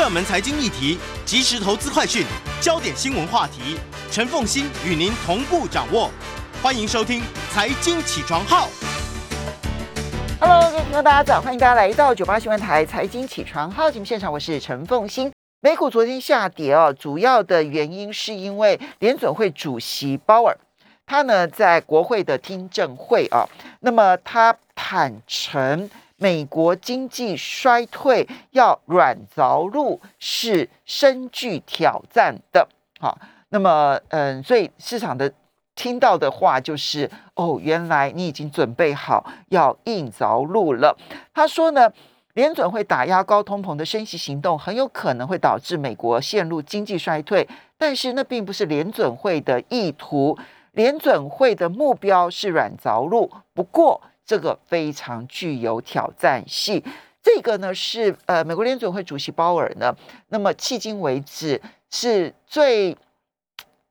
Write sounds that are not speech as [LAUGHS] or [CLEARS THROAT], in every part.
热门财经议题、即时投资快讯、焦点新闻话题，陈凤欣与您同步掌握。欢迎收听《财经起床号》。Hello，各位大家早，欢迎大家来到九八新闻台财经起床号节目现场，我是陈凤欣。美股昨天下跌哦，主要的原因是因为联准会主席鲍尔，他呢在国会的听证会啊，那么他坦诚美国经济衰退要软着陆是深具挑战的。好，那么嗯，所以市场的。听到的话就是哦，原来你已经准备好要硬着陆了。他说呢，联准会打压高通膨的升息行动很有可能会导致美国陷入经济衰退，但是那并不是联准会的意图。联准会的目标是软着陆，不过这个非常具有挑战性。这个呢是呃，美国联准会主席鲍尔呢，那么迄今为止是最。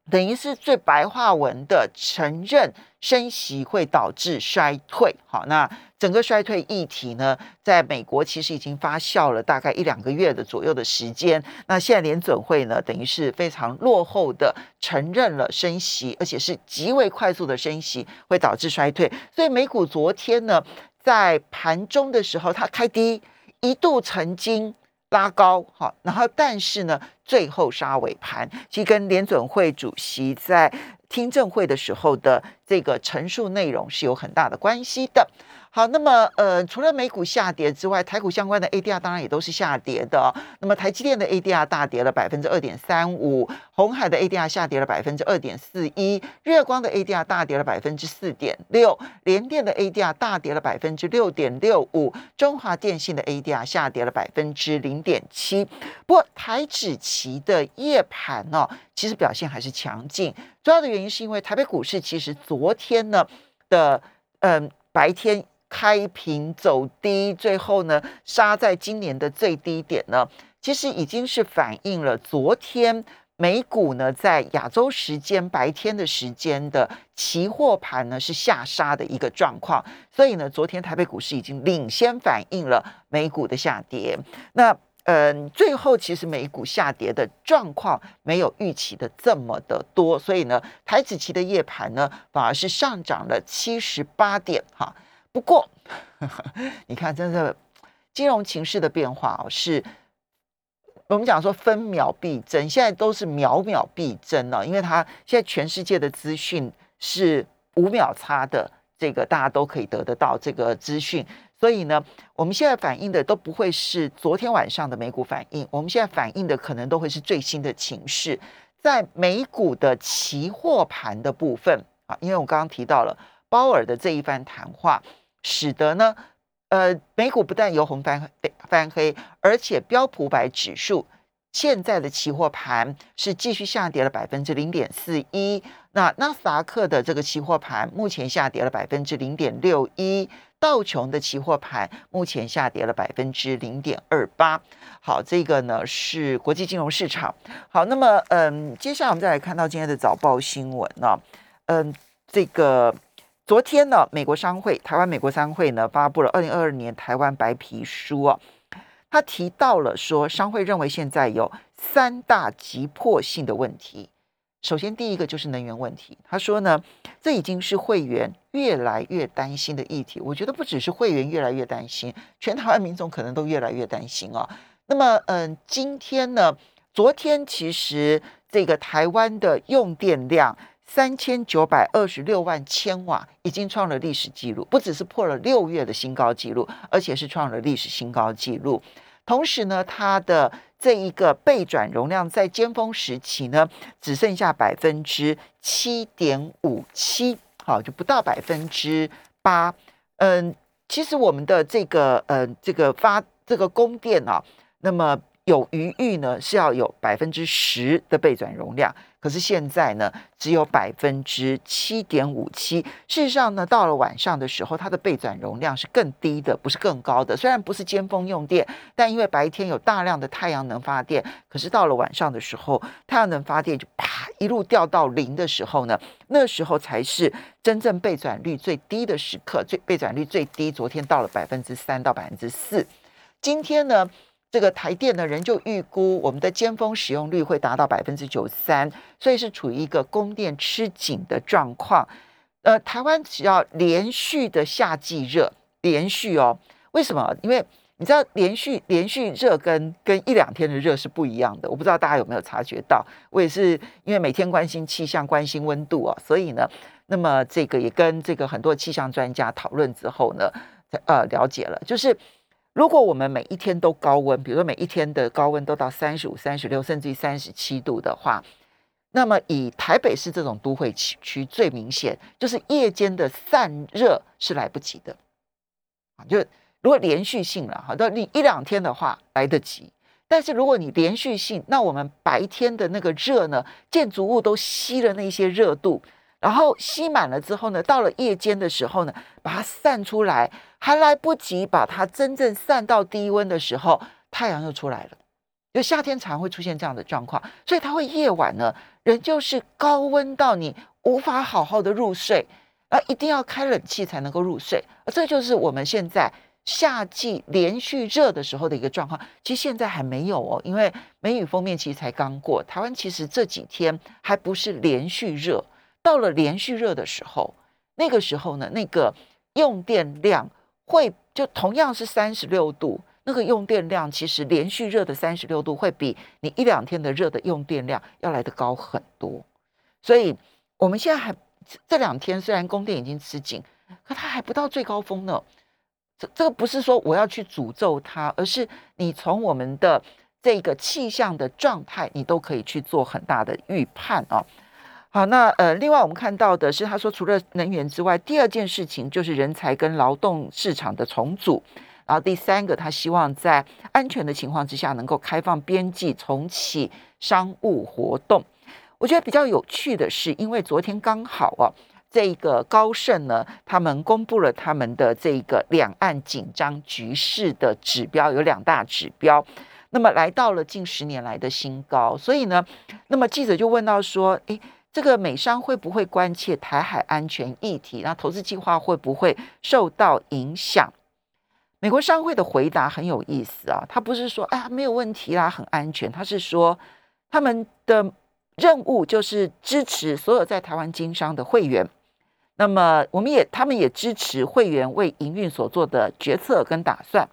等于是最白话文的承认升息会导致衰退。好，那整个衰退议题呢，在美国其实已经发酵了大概一两个月的左右的时间。那现在联准会呢，等于是非常落后的承认了升息，而且是极为快速的升息会导致衰退。所以美股昨天呢，在盘中的时候，它开低，一度曾经。拉高，好，然后但是呢，最后杀尾盘，其实跟联准会主席在听证会的时候的这个陈述内容是有很大的关系的。好，那么呃，除了美股下跌之外，台股相关的 ADR 当然也都是下跌的。那么台积电的 ADR 大跌了百分之二点三五，红海的 ADR 下跌了百分之二点四一，月光的 ADR 大跌了百分之四点六，联电的 ADR 大跌了百分之六点六五，中华电信的 ADR 下跌了百分之零点七。不过台指期的夜盘呢、哦，其实表现还是强劲，主要的原因是因为台北股市其实昨天呢的嗯、白天。开平走低，最后呢杀在今年的最低点呢，其实已经是反映了昨天美股呢在亚洲时间白天的时间的期货盘呢是下杀的一个状况，所以呢昨天台北股市已经领先反映了美股的下跌。那嗯，最后其实美股下跌的状况没有预期的这么的多，所以呢台指期的夜盘呢反而是上涨了七十八点哈。不过，呵呵你看，真的金融情势的变化哦，是我们讲说分秒必争，现在都是秒秒必争了，因为它现在全世界的资讯是五秒差的，这个大家都可以得得到这个资讯，所以呢，我们现在反映的都不会是昨天晚上的美股反应，我们现在反映的可能都会是最新的情势，在美股的期货盘的部分啊，因为我刚刚提到了鲍尔的这一番谈话。使得呢，呃，美股不但由红翻翻黑，而且标普百指数现在的期货盘是继续下跌了百分之零点四一。那纳斯达克的这个期货盘目前下跌了百分之零点六一，道琼的期货盘目前下跌了百分之零点二八。好，这个呢是国际金融市场。好，那么嗯，接下来我们再来看到今天的早报新闻呢、嗯，这个。昨天呢，美国商会台湾美国商会呢发布了二零二二年台湾白皮书啊，他提到了说，商会认为现在有三大急迫性的问题。首先，第一个就是能源问题。他说呢，这已经是会员越来越担心的议题。我觉得不只是会员越来越担心，全台湾民众可能都越来越担心啊。那么，嗯，今天呢，昨天其实这个台湾的用电量。三千九百二十六万千瓦已经创了历史记录，不只是破了六月的新高纪录，而且是创了历史新高纪录。同时呢，它的这一个备转容量在尖峰时期呢，只剩下百分之七点五七，好，就不到百分之八。嗯，其实我们的这个呃这个发这个供电啊，那么有余裕呢是要有百分之十的备转容量。可是现在呢，只有百分之七点五七。事实上呢，到了晚上的时候，它的备转容量是更低的，不是更高的。虽然不是尖峰用电，但因为白天有大量的太阳能发电，可是到了晚上的时候，太阳能发电就啪一路掉到零的时候呢，那时候才是真正备转率最低的时刻，最备转率最低。昨天到了百分之三到百分之四，今天呢？这个台电的人就预估我们的尖峰使用率会达到百分之九十三，所以是处于一个供电吃紧的状况。呃，台湾只要连续的夏季热，连续哦，为什么？因为你知道连续连续热跟跟一两天的热是不一样的。我不知道大家有没有察觉到？我也是因为每天关心气象、关心温度啊，所以呢，那么这个也跟这个很多气象专家讨论之后呢，呃，了解了，就是。如果我们每一天都高温，比如说每一天的高温都到三十五、三十六，甚至于三十七度的话，那么以台北市这种都会区最明显，就是夜间的散热是来不及的啊。就如果连续性了哈，到你一两天的话来得及，但是如果你连续性，那我们白天的那个热呢，建筑物都吸了那些热度。然后吸满了之后呢，到了夜间的时候呢，把它散出来，还来不及把它真正散到低温的时候，太阳又出来了。就夏天常会出现这样的状况，所以它会夜晚呢，人就是高温到你无法好好的入睡，啊，一定要开冷气才能够入睡。这就是我们现在夏季连续热的时候的一个状况。其实现在还没有哦，因为梅雨封面其实才刚过，台湾其实这几天还不是连续热。到了连续热的时候，那个时候呢，那个用电量会就同样是三十六度，那个用电量其实连续热的三十六度会比你一两天的热的用电量要来的高很多。所以我们现在还这两天虽然供电已经吃紧，可它还不到最高峰呢。这这个不是说我要去诅咒它，而是你从我们的这个气象的状态，你都可以去做很大的预判啊。好，那呃，另外我们看到的是，他说除了能源之外，第二件事情就是人才跟劳动市场的重组。然后第三个，他希望在安全的情况之下，能够开放边际，重启商务活动。我觉得比较有趣的是，因为昨天刚好啊，这个高盛呢，他们公布了他们的这个两岸紧张局势的指标，有两大指标，那么来到了近十年来的新高。所以呢，那么记者就问到说，诶。这个美商会不会关切台海安全议题？那投资计划会不会受到影响？美国商会的回答很有意思啊，他不是说哎没有问题啦，很安全，他是说他们的任务就是支持所有在台湾经商的会员。那么我们也他们也支持会员为营运所做的决策跟打算，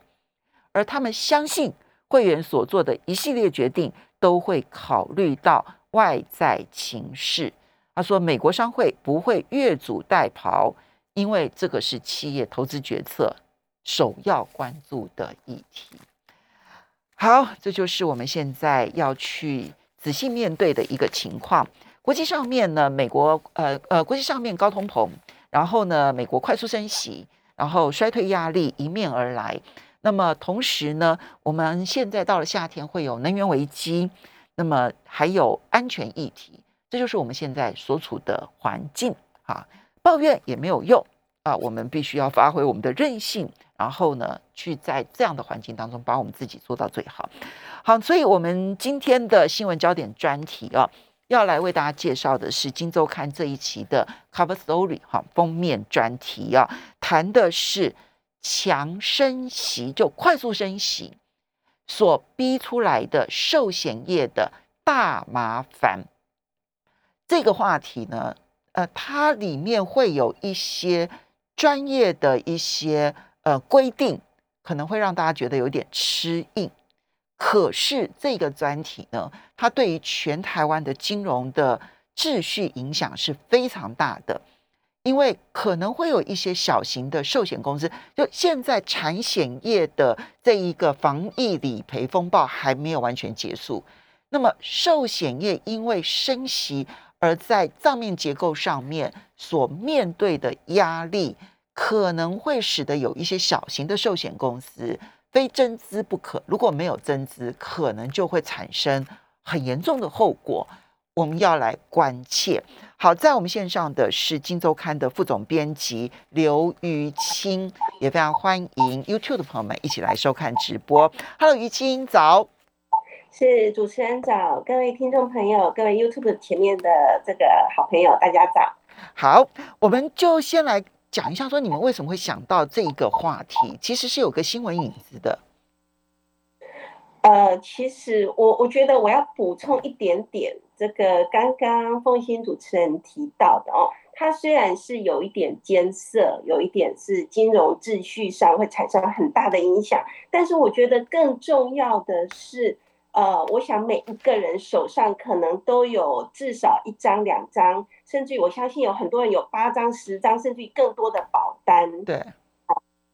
而他们相信会员所做的一系列决定都会考虑到。外在情势，他说美国商会不会越俎代庖，因为这个是企业投资决策首要关注的议题。好，这就是我们现在要去仔细面对的一个情况。国际上面呢，美国呃呃，国际上面高通膨，然后呢，美国快速升息，然后衰退压力迎面而来。那么同时呢，我们现在到了夏天会有能源危机。那么还有安全议题，这就是我们现在所处的环境啊！抱怨也没有用啊！我们必须要发挥我们的韧性，然后呢，去在这样的环境当中把我们自己做到最好。好，所以我们今天的新闻焦点专题啊，要来为大家介绍的是《金周刊》这一期的 Cover Story 哈封面专题啊，谈的是强升息，就快速升息。所逼出来的寿险业的大麻烦，这个话题呢，呃，它里面会有一些专业的一些呃规定，可能会让大家觉得有点吃硬。可是这个专题呢，它对于全台湾的金融的秩序影响是非常大的。因为可能会有一些小型的寿险公司，就现在产险业的这一个防疫理赔风暴还没有完全结束，那么寿险业因为升息而在账面结构上面所面对的压力，可能会使得有一些小型的寿险公司非增资不可。如果没有增资，可能就会产生很严重的后果。我们要来关切。好，在我们线上的是《金周刊》的副总编辑刘于清，也非常欢迎 YouTube 的朋友们一起来收看直播。Hello，于清早，是主持人早，各位听众朋友，各位 YouTube 前面的这个好朋友，大家早。好，我们就先来讲一下，说你们为什么会想到这个话题，其实是有个新闻影子的。呃，其实我我觉得我要补充一点点，这个刚刚凤欣主持人提到的哦，它虽然是有一点艰涩，有一点是金融秩序上会产生很大的影响，但是我觉得更重要的是，呃，我想每一个人手上可能都有至少一张、两张，甚至我相信有很多人有八张、十张，甚至更多的保单。对。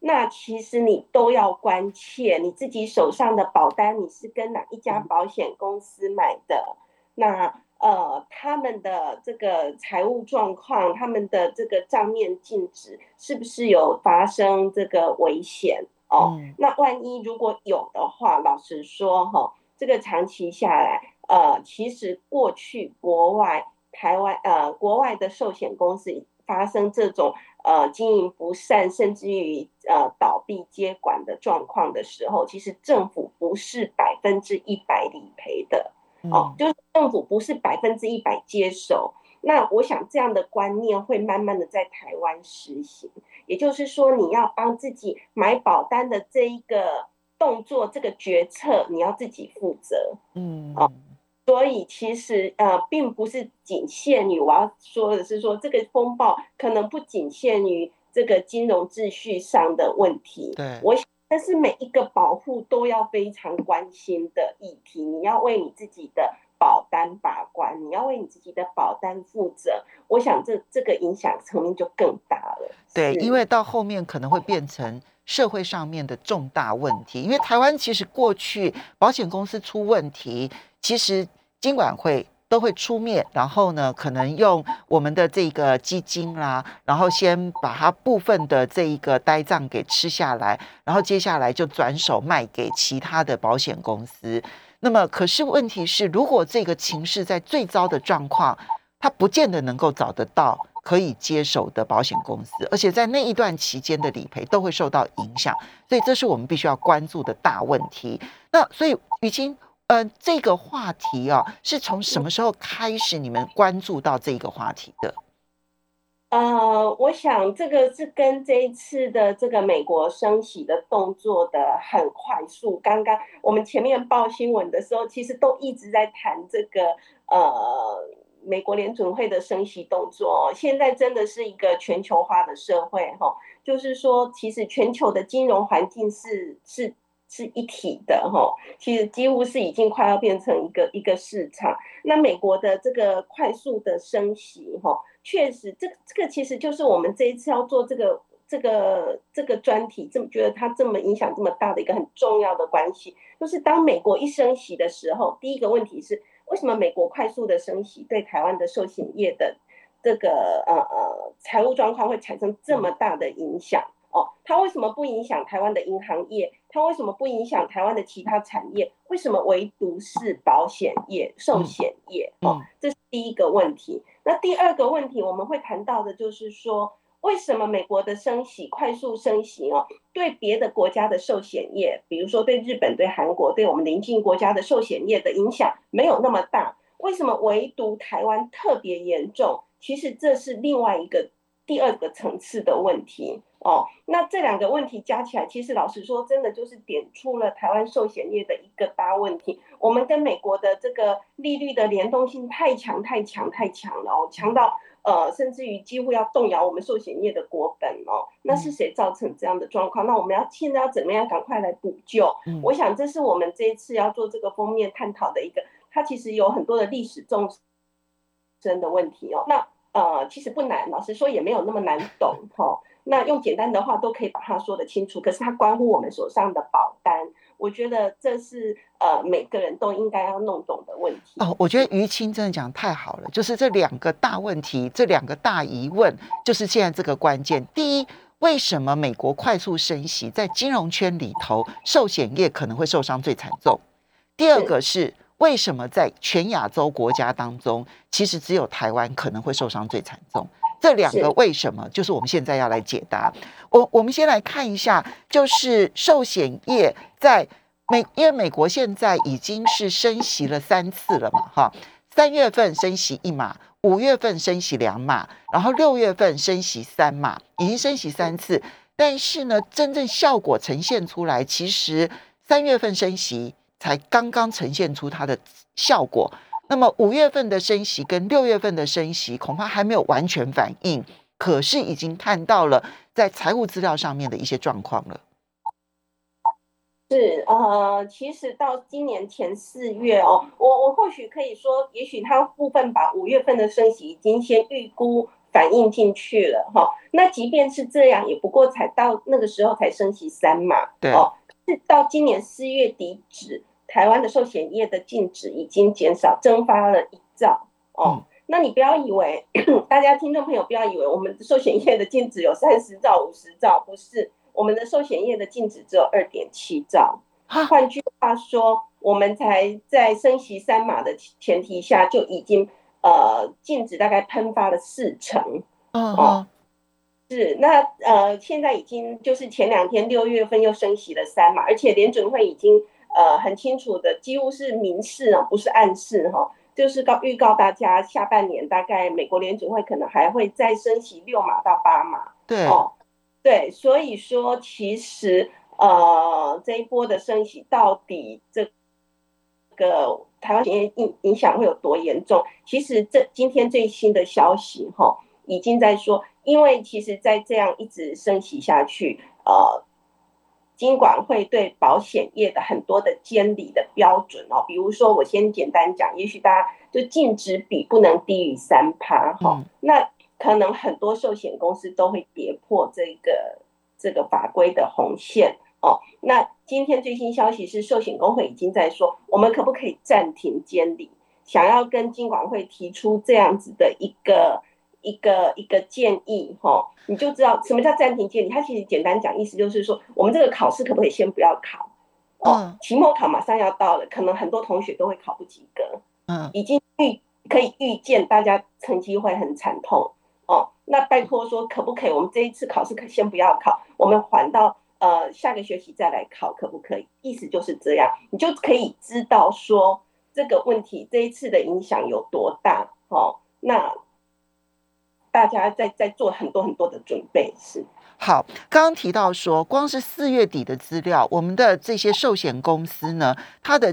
那其实你都要关切你自己手上的保单，你是跟哪一家保险公司买的？那呃，他们的这个财务状况，他们的这个账面净值是不是有发生这个危险？哦，那万一如果有的话，老实说哈，这个长期下来，呃，其实过去国外、台湾呃，国外的寿险公司发生这种。呃，经营不善，甚至于呃倒闭接管的状况的时候，其实政府不是百分之一百理赔的哦，就是政府不是百分之一百接手。那我想这样的观念会慢慢的在台湾实行，也就是说，你要帮自己买保单的这一个动作，这个决策你要自己负责。嗯，哦。所以其实呃，并不是仅限于我要说的是说，这个风暴可能不仅限于这个金融秩序上的问题。对，我但是每一个保护都要非常关心的议题，你要为你自己的保单把关，你要为你自己的保单负责。我想这这个影响层面就更大了。对，因为到后面可能会变成社会上面的重大问题。因为台湾其实过去保险公司出问题。其实金管会都会出面，然后呢，可能用我们的这个基金啦，然后先把它部分的这一个呆账给吃下来，然后接下来就转手卖给其他的保险公司。那么，可是问题是，如果这个情势在最糟的状况，他不见得能够找得到可以接手的保险公司，而且在那一段期间的理赔都会受到影响，所以这是我们必须要关注的大问题。那所以，雨晴。嗯，这个话题啊，是从什么时候开始你们关注到这个话题的？呃，我想这个是跟这一次的这个美国升息的动作的很快速。刚刚我们前面报新闻的时候，其实都一直在谈这个呃美国联准会的升息动作。现在真的是一个全球化的社会哈，就是说，其实全球的金融环境是是。是一体的哈，其实几乎是已经快要变成一个一个市场。那美国的这个快速的升息哈，确实，这这个其实就是我们这一次要做这个这个这个专题，这么觉得它这么影响这么大的一个很重要的关系，就是当美国一升息的时候，第一个问题是为什么美国快速的升息对台湾的寿险业的这个呃呃财务状况会产生这么大的影响？哦，它为什么不影响台湾的银行业？它为什么不影响台湾的其他产业？为什么唯独是保险业、寿险业？哦，这是第一个问题。那第二个问题，我们会谈到的就是说，为什么美国的升息、快速升息哦，对别的国家的寿险业，比如说对日本、对韩国、对我们邻近国家的寿险业的影响没有那么大？为什么唯独台湾特别严重？其实这是另外一个第二个层次的问题。哦，那这两个问题加起来，其实老实说，真的就是点出了台湾寿险业的一个大问题。我们跟美国的这个利率的联动性太强、太强、太强了哦，强到呃，甚至于几乎要动摇我们寿险业的国本哦。那是谁造成这样的状况？那我们要现在要怎么样赶快来补救？我想这是我们这一次要做这个封面探讨的一个，它其实有很多的历史纵深的问题哦。那呃，其实不难，老实说也没有那么难懂哈。那用简单的话都可以把它说得清楚，可是它关乎我们手上的保单，我觉得这是呃每个人都应该要弄懂的问题。哦，我觉得于青真的讲太好了，就是这两个大问题，这两个大疑问，就是现在这个关键。第一，为什么美国快速升息，在金融圈里头，寿险业可能会受伤最惨重？第二个是为什么在全亚洲国家当中，其实只有台湾可能会受伤最惨重？这两个为什么，就是我们现在要来解答。我我们先来看一下，就是寿险业在美，因为美国现在已经是升息了三次了嘛，哈，三月份升息一码，五月份升息两码，然后六月份升息三码，已经升息三次。但是呢，真正效果呈现出来，其实三月份升息。才刚刚呈现出它的效果。那么五月份的升息跟六月份的升息，恐怕还没有完全反应，可是已经看到了在财务资料上面的一些状况了。是呃，其实到今年前四月哦，我我或许可以说，也许它部分把五月份的升息已经先预估反映进去了哈。那即便是这样，也不过才到那个时候才升息三嘛，对哦，是到今年四月底止，台湾的寿险业的净值已经减少蒸发了一兆哦。那你不要以为 [CLEARS THROAT] 大家听众朋友不要以为我们寿险业的净值有三十兆、五十兆，不是。我们的寿险业的净值只有二点七兆，换句话说，我们才在升息三码的前提下就已经呃净值大概喷发了四成。哦，是那呃现在已经就是前两天六月份又升息了三码，而且联准会已经呃很清楚的几乎是明示啊，不是暗示哈，就是告预告大家下半年大概美国联准会可能还会再升息六码到八码。对哦。对，所以说其实呃这一波的升息到底这个台湾企业影影响会有多严重？其实这今天最新的消息哈，已经在说，因为其实在这样一直升息下去，呃，金管会对保险业的很多的监理的标准哦，比如说我先简单讲，也许大家就净值比不能低于三趴哈，那。可能很多寿险公司都会跌破这个这个法规的红线哦。那今天最新消息是，寿险工会已经在说，我们可不可以暂停监理？想要跟金管会提出这样子的一个一个一个建议哈，你就知道什么叫暂停建议。它其实简单讲，意思就是说，我们这个考试可不可以先不要考？哦，期末考马上要到了，可能很多同学都会考不及格。嗯，已经预可以预见，大家成绩会很惨痛。哦，那拜托说可不可以？我们这一次考试可先不要考，我们缓到呃下个学期再来考，可不可以？意思就是这样，你就可以知道说这个问题这一次的影响有多大。哦，那大家在在做很多很多的准备是。好，刚刚提到说，光是四月底的资料，我们的这些寿险公司呢，它的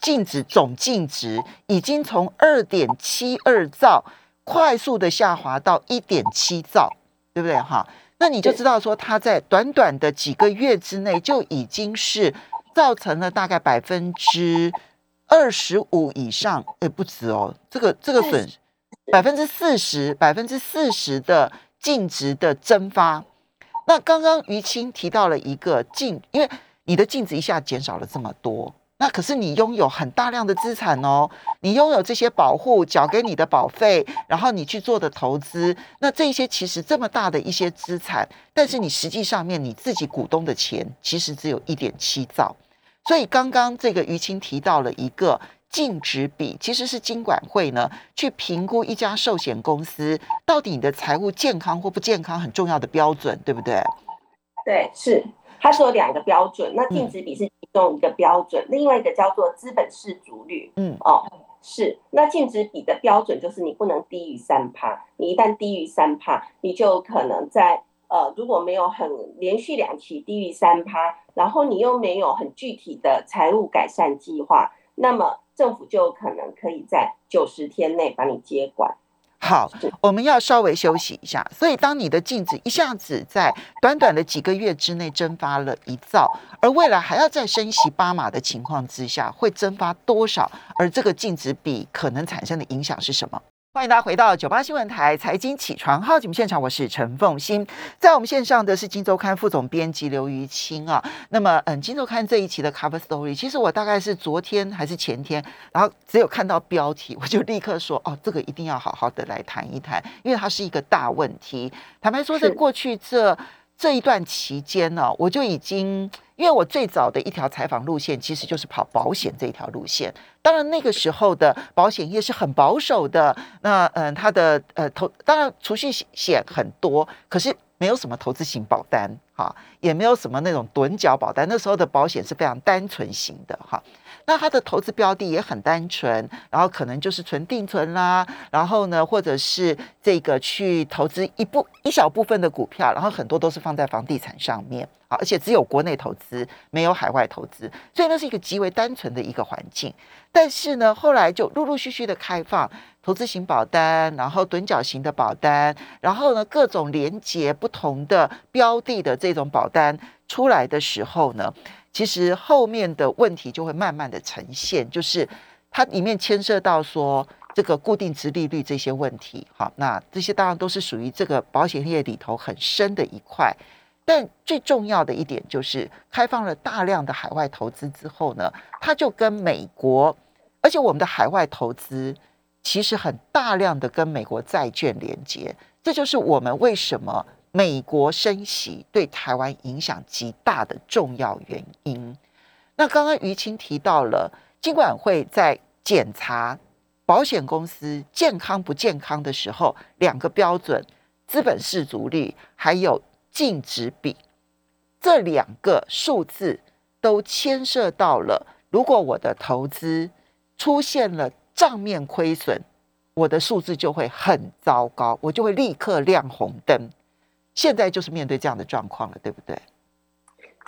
净值总净值已经从二点七二兆。快速的下滑到一点七兆，对不对哈？那你就知道说，它在短短的几个月之内就已经是造成了大概百分之二十五以上，哎，不止哦，这个这个损百分之四十，百分之四十的净值的蒸发。那刚刚于青提到了一个净，因为你的净值一下减少了这么多。那可是你拥有很大量的资产哦，你拥有这些保护，缴给你的保费，然后你去做的投资，那这些其实这么大的一些资产，但是你实际上面你自己股东的钱其实只有一点七兆，所以刚刚这个于青提到了一个净值比，其实是金管会呢去评估一家寿险公司到底你的财务健康或不健康很重要的标准，对不对？对，是。它是有两个标准，那净值比是其中一个标准，另外一个叫做资本市足率。嗯，哦，是。那净值比的标准就是你不能低于三趴，你一旦低于三趴，你就可能在呃如果没有很连续两期低于三趴，然后你又没有很具体的财务改善计划，那么政府就可能可以在九十天内把你接管。好，我们要稍微休息一下。所以，当你的镜子一下子在短短的几个月之内蒸发了一兆，而未来还要再升息八码的情况之下，会蒸发多少？而这个净值比可能产生的影响是什么？欢迎大家回到九八新闻台财经起床号节目现场，我是陈凤欣，在我们线上的是金周刊副总编辑刘于清啊。那么，嗯，金周刊这一期的 cover story，其实我大概是昨天还是前天，然后只有看到标题，我就立刻说，哦，这个一定要好好的来谈一谈，因为它是一个大问题。坦白说，在过去这这一段期间呢，我就已经。因为我最早的一条采访路线其实就是跑保险这一条路线，当然那个时候的保险业是很保守的，那嗯，它的呃投当然储蓄险很多，可是没有什么投资型保单哈，也没有什么那种趸缴保单，那时候的保险是非常单纯型的哈。那它的投资标的也很单纯，然后可能就是纯定存啦，然后呢，或者是这个去投资一部一小部分的股票，然后很多都是放在房地产上面啊，而且只有国内投资，没有海外投资，所以那是一个极为单纯的一个环境。但是呢，后来就陆陆续续的开放投资型保单，然后趸缴型的保单，然后呢，各种连接不同的标的的这种保单出来的时候呢。其实后面的问题就会慢慢的呈现，就是它里面牵涉到说这个固定值利率这些问题。好，那这些当然都是属于这个保险业里头很深的一块。但最重要的一点就是，开放了大量的海外投资之后呢，它就跟美国，而且我们的海外投资其实很大量的跟美国债券连接，这就是我们为什么。美国升息对台湾影响极大的重要原因。那刚刚于青提到了，金管会在检查保险公司健康不健康的时候，两个标准：资本市足率还有净值比。这两个数字都牵涉到了，如果我的投资出现了账面亏损，我的数字就会很糟糕，我就会立刻亮红灯。现在就是面对这样的状况了，对不对？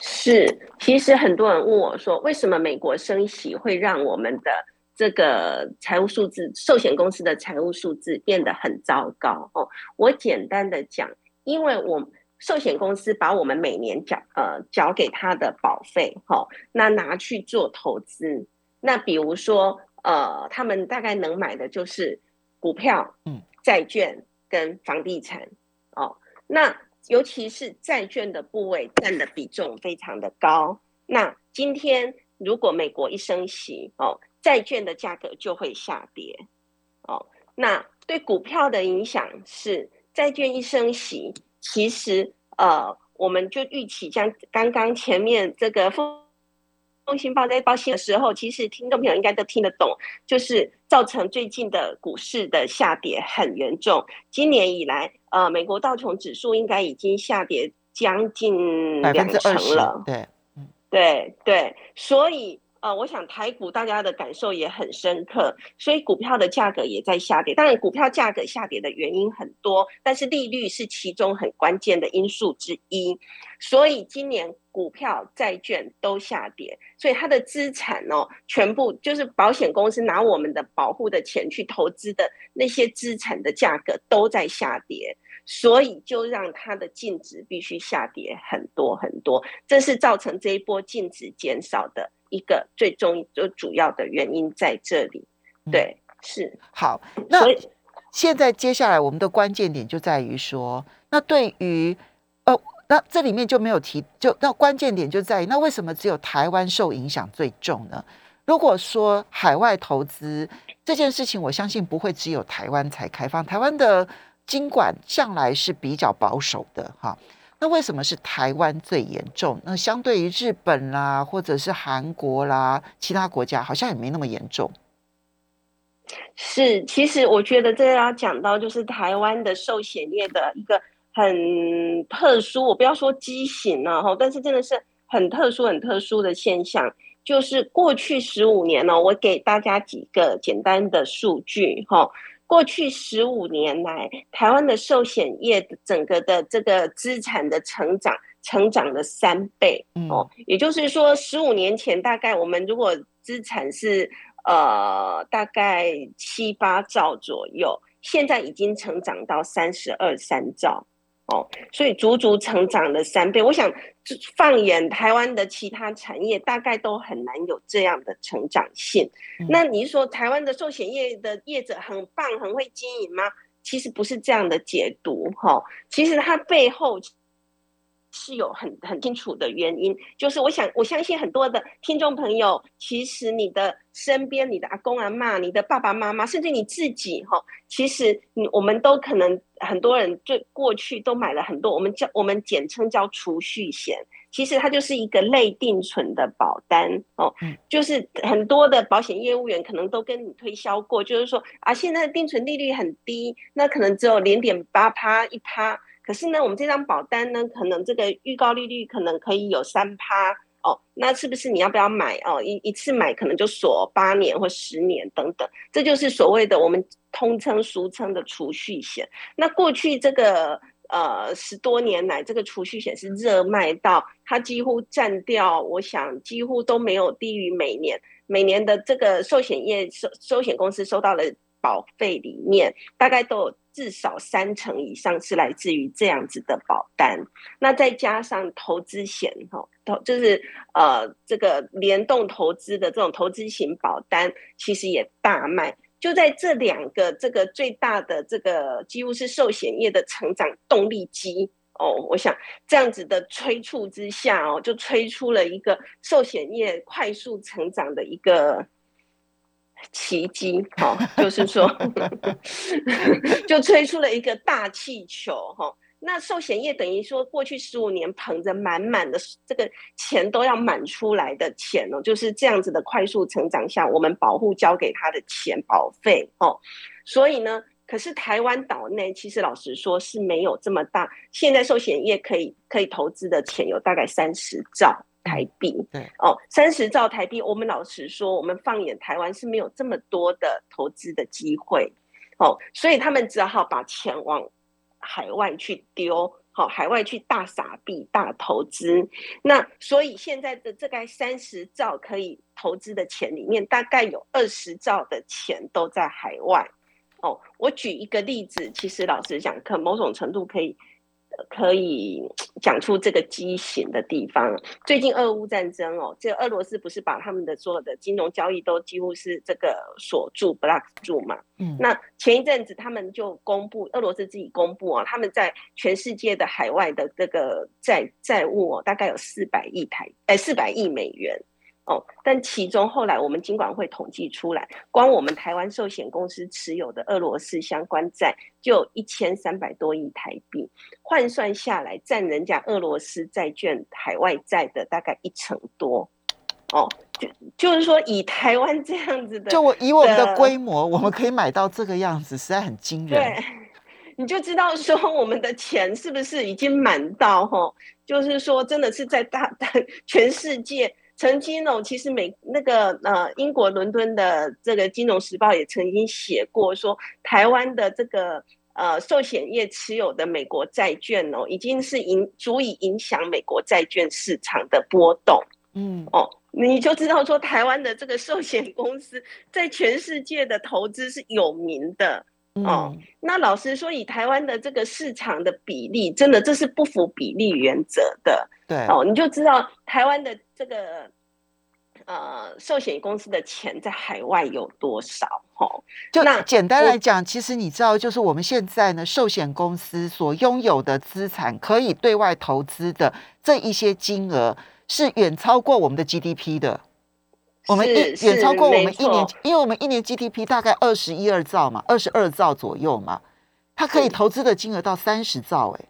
是，其实很多人问我说，为什么美国升息会让我们的这个财务数字、寿险公司的财务数字变得很糟糕？哦，我简单的讲，因为我寿险公司把我们每年缴呃缴给他的保费，哈，那拿去做投资，那比如说呃，他们大概能买的就是股票、嗯，债券跟房地产，哦。那尤其是债券的部位占的比重非常的高。那今天如果美国一升息哦，债券的价格就会下跌哦。那对股票的影响是，债券一升息，其实呃，我们就预期将刚刚前面这个风风信报在报新的时候，其实听众朋友应该都听得懂，就是造成最近的股市的下跌很严重。今年以来。呃，美国道琼指数应该已经下跌将近两成了。对，对对，所以呃，我想台股大家的感受也很深刻，所以股票的价格也在下跌。当然，股票价格下跌的原因很多，但是利率是其中很关键的因素之一。所以今年股票、债券都下跌，所以它的资产哦，全部就是保险公司拿我们的保护的钱去投资的那些资产的价格都在下跌。所以就让它的净值必须下跌很多很多，这是造成这一波净值减少的一个最终就主要的原因在这里。对，是好。那现在接下来我们的关键点就在于说，那对于呃，那这里面就没有提，就那关键点就在于，那为什么只有台湾受影响最重呢？如果说海外投资这件事情，我相信不会只有台湾才开放，台湾的。尽管向来是比较保守的哈，那为什么是台湾最严重？那相对于日本啦，或者是韩国啦，其他国家好像也没那么严重。是，其实我觉得这要讲到就是台湾的寿险业的一个很特殊，我不要说畸形了哈，但是真的是很特殊、很特殊的现象，就是过去十五年呢，我给大家几个简单的数据哈。过去十五年来，台湾的寿险业整个的这个资产的成长，成长了三倍哦。也就是说，十五年前大概我们如果资产是呃大概七八兆左右，现在已经成长到三十二三兆。哦，所以足足成长了三倍。我想放眼台湾的其他产业，大概都很难有这样的成长性。那你说台湾的寿险业的业者很棒、很会经营吗？其实不是这样的解读哈。其实它背后。是有很很清楚的原因，就是我想我相信很多的听众朋友，其实你的身边、你的阿公阿妈、你的爸爸妈妈，甚至你自己哈，其实你我们都可能很多人最过去都买了很多，我们叫我们简称叫储蓄险，其实它就是一个类定存的保单哦，就是很多的保险业务员可能都跟你推销过，就是说啊，现在的定存利率很低，那可能只有零点八趴一趴。可是呢，我们这张保单呢，可能这个预告利率可能可以有三趴哦，那是不是你要不要买哦？一一次买可能就锁八年或十年等等，这就是所谓的我们通称俗称的储蓄险。那过去这个呃十多年来，这个储蓄险是热卖到它几乎占掉，我想几乎都没有低于每年每年的这个寿险业寿寿险公司收到了保费里面，大概都有。至少三成以上是来自于这样子的保单，那再加上投资险，哈，投就是呃这个联动投资的这种投资型保单，其实也大卖。就在这两个这个最大的这个几乎是寿险业的成长动力机哦，我想这样子的催促之下哦，就催出了一个寿险业快速成长的一个。奇迹，哈，[LAUGHS] 就是说 [LAUGHS] [LAUGHS] 就吹出了一个大气球，哈。那寿险业等于说，过去十五年捧着满满的这个钱都要满出来的钱哦，就是这样子的快速成长下，我们保护交给他的钱保费，哦。所以呢，可是台湾岛内其实老实说是没有这么大，现在寿险业可以可以投资的钱有大概三十兆。台币，对哦，三十兆台币。我们老实说，我们放眼台湾是没有这么多的投资的机会，哦，所以他们只好把钱往海外去丢，好，海外去大傻币、大投资。那所以现在的这个三十兆可以投资的钱里面，大概有二十兆的钱都在海外。哦，我举一个例子，其实老实讲，可某种程度可以。可以讲出这个畸形的地方。最近俄乌战争哦，这俄罗斯不是把他们的所有的金融交易都几乎是这个锁住、block 住嘛？嗯，那前一阵子他们就公布，俄罗斯自己公布啊，他们在全世界的海外的这个债债务哦，大概有四百亿台，哎，四百亿美元。哦，但其中后来我们尽管会统计出来，光我们台湾寿险公司持有的俄罗斯相关债就一千三百多亿台币，换算下来占人家俄罗斯债券海外债的大概一成多。哦，就就是说以台湾这样子的，就我以我们的规模，我们可以买到这个样子，实在很惊人。对，[LAUGHS] 你就知道说我们的钱是不是已经满到哈？就是说真的是在大大 [LAUGHS] 全世界。曾经哦，其实美那个呃，英国伦敦的这个《金融时报》也曾经写过，说台湾的这个呃寿险业持有的美国债券哦，已经是影足以影响美国债券市场的波动。嗯，哦，你就知道说台湾的这个寿险公司在全世界的投资是有名的哦。那老实说，以台湾的这个市场的比例，真的这是不符比例原则的。对哦，你就知道台湾的这个呃寿险公司的钱在海外有多少？哦，就那简单来讲，其实你知道，就是我们现在呢，寿险公司所拥有的资产可以对外投资的这一些金额，是远超过我们的 GDP 的。我们一远超过我们一年，因为我们一年 GDP 大概二十一二兆嘛，二十二兆左右嘛，它可以投资的金额到三十兆，哎。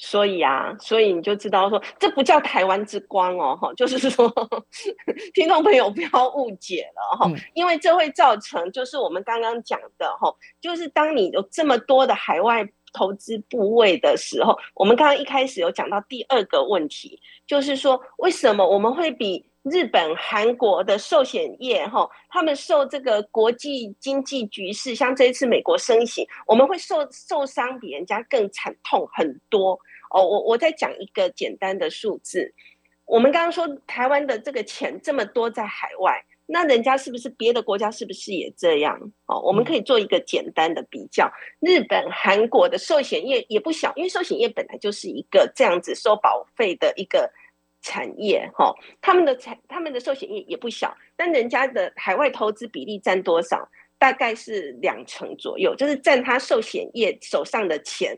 所以啊，所以你就知道说，这不叫台湾之光哦，哈，就是说，[LAUGHS] 听众朋友不要误解了哈，因为这会造成，就是我们刚刚讲的哈，就是当你有这么多的海外投资部位的时候，我们刚刚一开始有讲到第二个问题，就是说，为什么我们会比日本、韩国的寿险业哈，他们受这个国际经济局势，像这一次美国升息，我们会受受伤比人家更惨痛很多。哦，我我再讲一个简单的数字，我们刚刚说台湾的这个钱这么多在海外，那人家是不是别的国家是不是也这样？哦，我们可以做一个简单的比较，日本、韩国的寿险业也不小，因为寿险业本来就是一个这样子收保费的一个产业，哈，他们的产他们的寿险业也不小，但人家的海外投资比例占多少？大概是两成左右，就是占他寿险业手上的钱。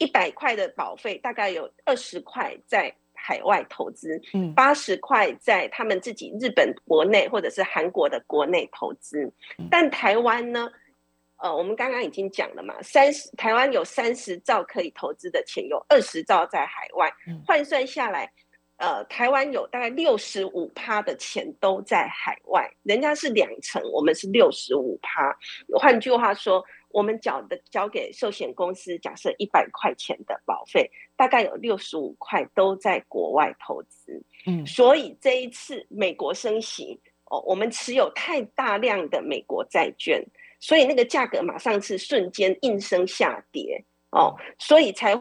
一百块的保费，大概有二十块在海外投资，嗯，八十块在他们自己日本国内或者是韩国的国内投资。但台湾呢，呃，我们刚刚已经讲了嘛，三十台湾有三十兆可以投资的钱，有二十兆在海外，换算下来，呃，台湾有大概六十五趴的钱都在海外，人家是两成，我们是六十五趴。换句话说，我们缴的交给寿险公司，假设一百块钱的保费，大概有六十五块都在国外投资。嗯，所以这一次美国升息，哦，我们持有太大量的美国债券，所以那个价格马上是瞬间应声下跌。哦，所以才。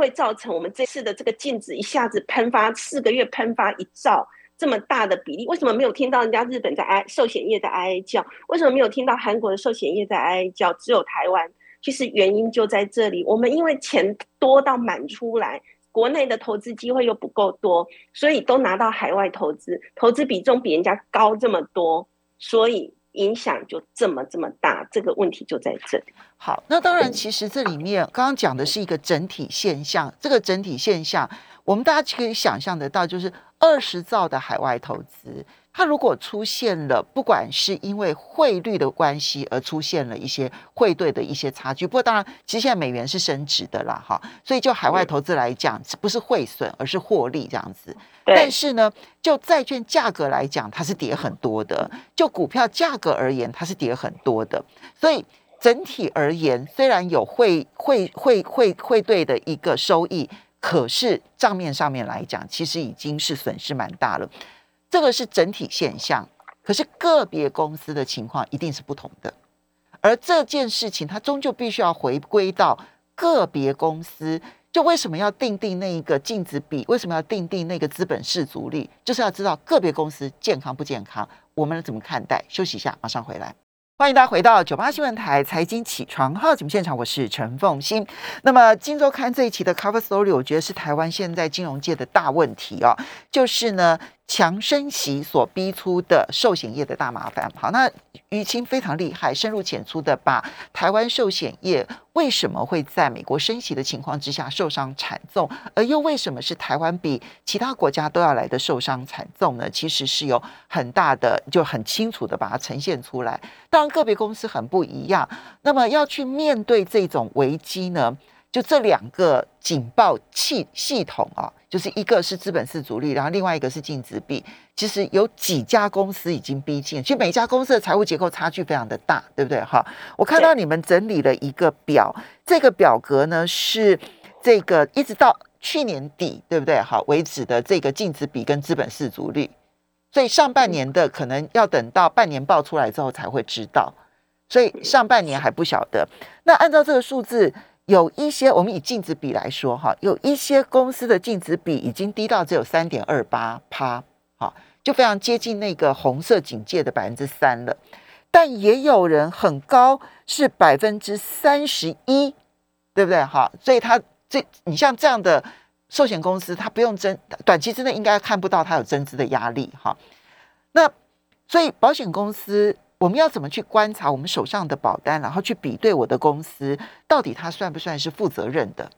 会造成我们这次的这个净值一下子喷发，四个月喷发一兆这么大的比例，为什么没有听到人家日本在哀寿险业在哀叫？为什么没有听到韩国的寿险业在哀叫？只有台湾，其实原因就在这里。我们因为钱多到满出来，国内的投资机会又不够多，所以都拿到海外投资，投资比重比人家高这么多，所以。影响就这么这么大，这个问题就在这里。好，那当然，其实这里面刚刚讲的是一个整体现象，这个整体现象，我们大家可以想象得到，就是二十兆的海外投资。它如果出现了，不管是因为汇率的关系而出现了一些汇兑的一些差距，不过当然，其实现在美元是升值的啦，哈，所以就海外投资来讲，不是汇损，而是获利这样子。但是呢，就债券价格来讲，它是跌很多的；就股票价格而言，它是跌很多的。所以整体而言，虽然有汇汇汇汇汇兑的一个收益，可是账面上面来讲，其实已经是损失蛮大了。这个是整体现象，可是个别公司的情况一定是不同的，而这件事情它终究必须要回归到个别公司。就为什么要定定那一个净值比？为什么要定定那个资本市足率？就是要知道个别公司健康不健康，我们怎么看待？休息一下，马上回来。欢迎大家回到九八新闻台财经起床号节目现场，我是陈凤欣。那么《金周刊》这一期的 Cover Story，我觉得是台湾现在金融界的大问题哦，就是呢强升息所逼出的寿险业的大麻烦。好，那于青非常厉害，深入浅出的把台湾寿险业为什么会在美国升息的情况之下受伤惨重，而又为什么是台湾比其他国家都要来的受伤惨重呢？其实是有很大的，就很清楚的把它呈现出来。当然，个别公司很不一样。那么要去面对这种危机呢？就这两个警报器系统啊，就是一个是资本市足率，然后另外一个是净值比。其实有几家公司已经逼近，其实每家公司的财务结构差距非常的大，对不对？哈，我看到你们整理了一个表，这个表格呢是这个一直到去年底，对不对？好为止的这个净值比跟资本市足率，所以上半年的可能要等到半年报出来之后才会知道，所以上半年还不晓得。那按照这个数字。有一些，我们以净值比来说，哈，有一些公司的净值比已经低到只有三点二八趴，好，就非常接近那个红色警戒的百分之三了。但也有人很高，是百分之三十一，对不对？哈，所以它这你像这样的寿险公司，它不用增，短期之内应该看不到它有增资的压力，哈。那所以保险公司。我们要怎么去观察我们手上的保单，然后去比对我的公司到底它算不算是负责任的？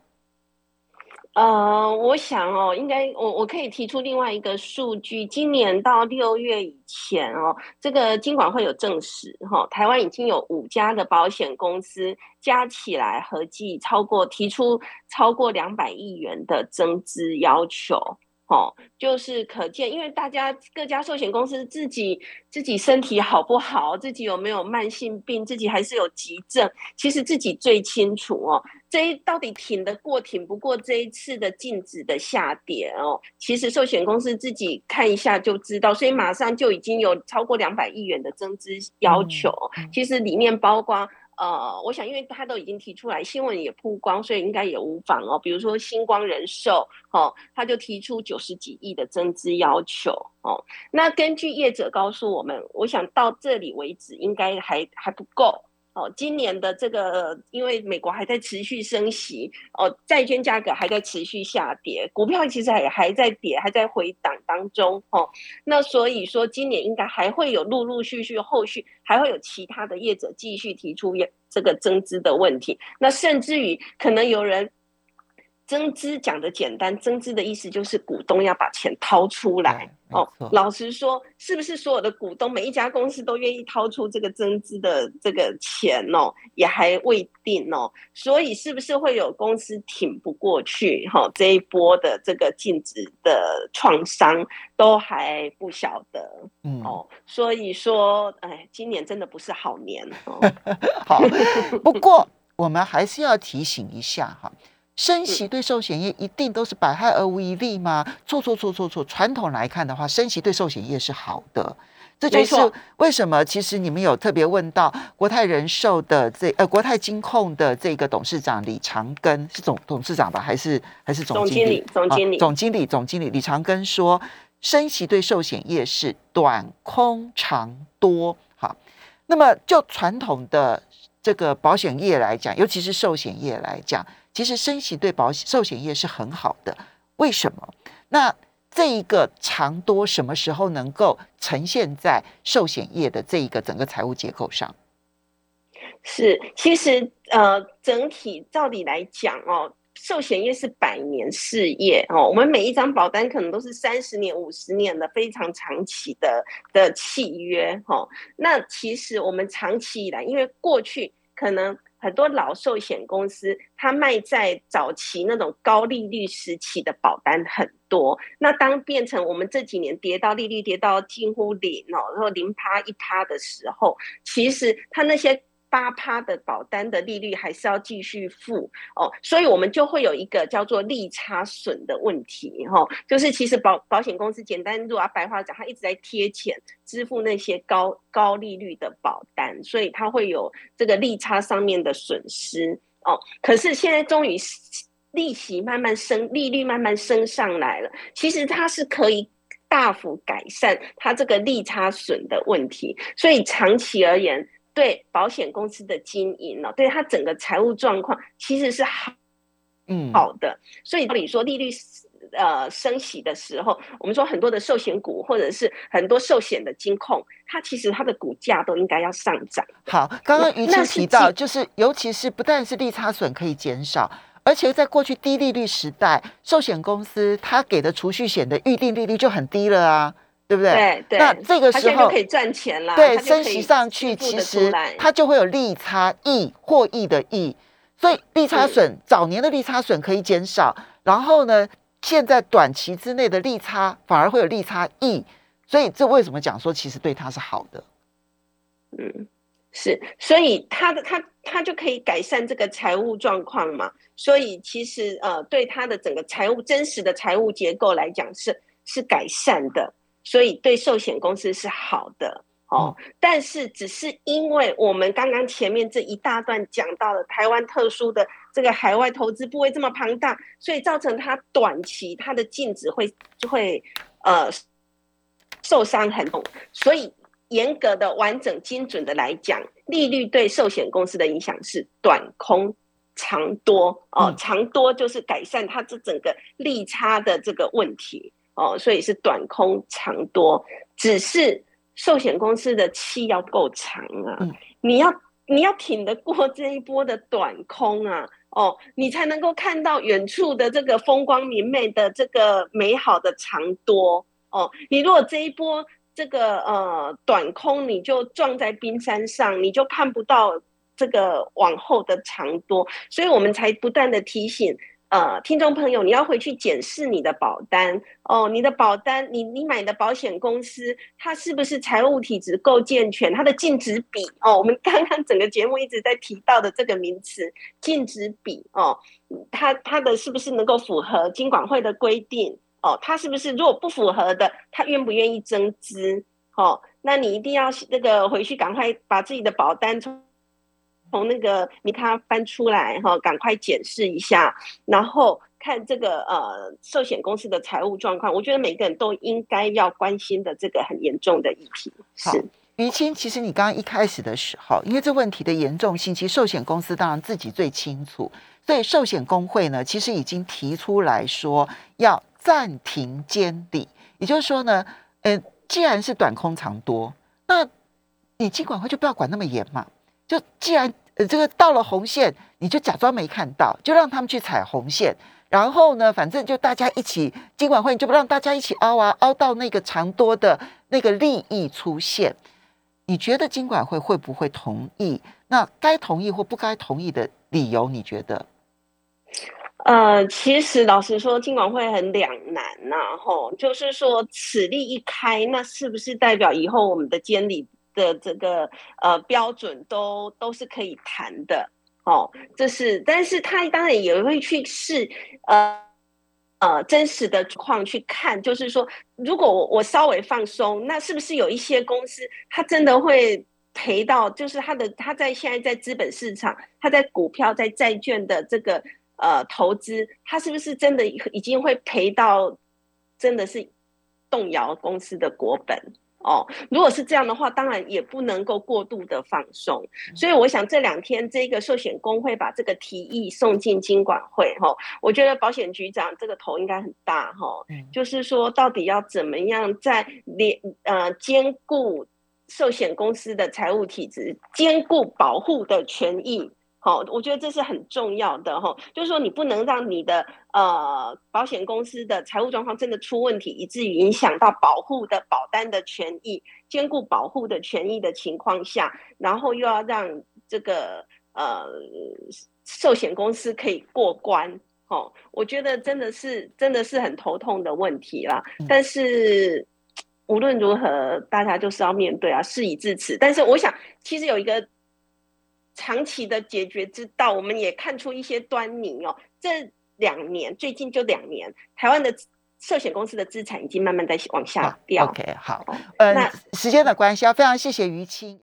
呃，我想哦，应该我我可以提出另外一个数据，今年到六月以前哦，这个金管会有证实哈，台湾已经有五家的保险公司加起来合计超过提出超过两百亿元的增资要求。哦，就是可见，因为大家各家寿险公司自己自己身体好不好，自己有没有慢性病，自己还是有急症，其实自己最清楚哦。这一到底挺得过挺不过这一次的净值的下跌哦？其实寿险公司自己看一下就知道，所以马上就已经有超过两百亿元的增资要求，其实里面包括。呃，我想，因为他都已经提出来，新闻也曝光，所以应该也无妨哦。比如说星光人寿，哦，他就提出九十几亿的增资要求，哦，那根据业者告诉我们，我想到这里为止，应该还还不够。哦，今年的这个，因为美国还在持续升息，哦，债券价格还在持续下跌，股票其实还还在跌，还在回档当中，哦，那所以说今年应该还会有陆陆续续后续还会有其他的业者继续提出这个增资的问题，那甚至于可能有人。增资讲的简单，增资的意思就是股东要把钱掏出来哦。老实说，是不是所有的股东每一家公司都愿意掏出这个增资的这个钱哦？也还未定哦。所以是不是会有公司挺不过去？哈，这一波的这个净值的创伤都还不晓得。嗯哦，所以说，哎，今年真的不是好年哦。[LAUGHS] 好，不过我们还是要提醒一下哈。升息对寿险业一定都是百害而无一利吗？错错错错错！传统来看的话，升息对寿险业是好的，这就是为什么。其实你们有特别问到国泰人寿的这呃国泰金控的这个董事长李长庚是总董事长吧，还是还是总经理？总经理，总经理，总经理李长庚说，升息对寿险业是短空长多。好，那么就传统的这个保险业来讲，尤其是寿险业来讲。其实升息对保险寿险业是很好的，为什么？那这一个长多什么时候能够呈现在寿险业的这一个整个财务结构上？是，其实呃，整体照理来讲哦，寿险业是百年事业哦，我们每一张保单可能都是三十年、五十年的非常长期的的契约哦。那其实我们长期以来，因为过去可能。很多老寿险公司，它卖在早期那种高利率时期的保单很多。那当变成我们这几年跌到利率跌到近乎零哦，然后零趴一趴的时候，其实它那些。八趴的保单的利率还是要继续付哦，所以我们就会有一个叫做利差损的问题哈，就是其实保保险公司简单如果白话讲，它一直在贴钱支付那些高高利率的保单，所以它会有这个利差上面的损失哦。可是现在终于利息慢慢升，利率慢慢升上来了，其实它是可以大幅改善它这个利差损的问题，所以长期而言。对保险公司的经营呢，对它整个财务状况其实是好，嗯，好的。所以你说利率呃升息的时候，我们说很多的寿险股或者是很多寿险的金控，它其实它的股价都应该要上涨。好，刚刚于青提到，就是尤其是不但是利差损可以减少，而且在过去低利率时代，寿险公司它给的储蓄险的预定利率就很低了啊。对不对？对，那这个时候可以赚钱了。对，升息上去，其实它就会有利差益获益的益，所以利差损早年的利差损可以减少，然后呢，现在短期之内的利差反而会有利差益，所以这为什么讲说其实对它是好的？嗯，是，所以他的他他就可以改善这个财务状况嘛，所以其实呃，对他的整个财务真实的财务结构来讲是是改善的。所以对寿险公司是好的哦，但是只是因为我们刚刚前面这一大段讲到了台湾特殊的这个海外投资部位这么庞大，所以造成它短期它的净值会就会呃受伤很重。所以严格的、完整、精准的来讲，利率对寿险公司的影响是短空长多哦，长多就是改善它这整个利差的这个问题。哦，所以是短空长多，只是寿险公司的气要够长啊！你要你要挺得过这一波的短空啊！哦，你才能够看到远处的这个风光明媚的这个美好的长多哦。你如果这一波这个呃短空，你就撞在冰山上，你就看不到这个往后的长多，所以我们才不断的提醒。呃，听众朋友，你要回去检视你的保单哦。你的保单，你你买的保险公司，它是不是财务体质够健全？它的净值比哦，我们刚刚整个节目一直在提到的这个名词净值比哦，它它的是不是能够符合金管会的规定哦？它是不是如果不符合的，它愿不愿意增资？哦，那你一定要那个回去赶快把自己的保单从。从那个你看翻出来哈，赶快检视一下，然后看这个呃寿险公司的财务状况。我觉得每个人都应该要关心的这个很严重的议题。是于清，其实你刚刚一开始的时候，因为这问题的严重性，其实寿险公司当然自己最清楚，所以寿险工会呢，其实已经提出来说要暂停监理。也就是说呢，呃，既然是短空长多，那你尽管会就不要管那么严嘛。就既然呃，这个到了红线，你就假装没看到，就让他们去踩红线，然后呢，反正就大家一起，金管会就不让大家一起凹啊，凹到那个长多的那个利益出现。你觉得金管会会不会同意？那该同意或不该同意的理由，你觉得？呃，其实老实说，金管会很两难呐，吼，就是说此例一开，那是不是代表以后我们的监理的这个呃标准都都是可以谈的？哦，这是，但是他当然也会去试，呃呃，真实的况去看，就是说，如果我我稍微放松，那是不是有一些公司，它真的会赔到，就是它的它在现在在资本市场，它在股票在债券的这个。呃，投资他是不是真的已经会赔到，真的是动摇公司的国本哦？如果是这样的话，当然也不能够过度的放松。所以我想这两天这个寿险工会把这个提议送进金管会哈，我觉得保险局长这个头应该很大哈，就是说到底要怎么样在连呃兼顾寿险公司的财务体制，兼顾保护的权益。好，我觉得这是很重要的哈，就是说你不能让你的呃保险公司的财务状况真的出问题，以至于影响到保护的保单的权益，兼顾保护的权益的情况下，然后又要让这个呃寿险公司可以过关，哦，我觉得真的是真的是很头痛的问题啦。但是无论如何，大家就是要面对啊，事已至此。但是我想，其实有一个。长期的解决之道，我们也看出一些端倪哦。这两年，最近就两年，台湾的寿险公司的资产已经慢慢在往下掉。OK，好，呃，时间的关系，要非常谢谢于青。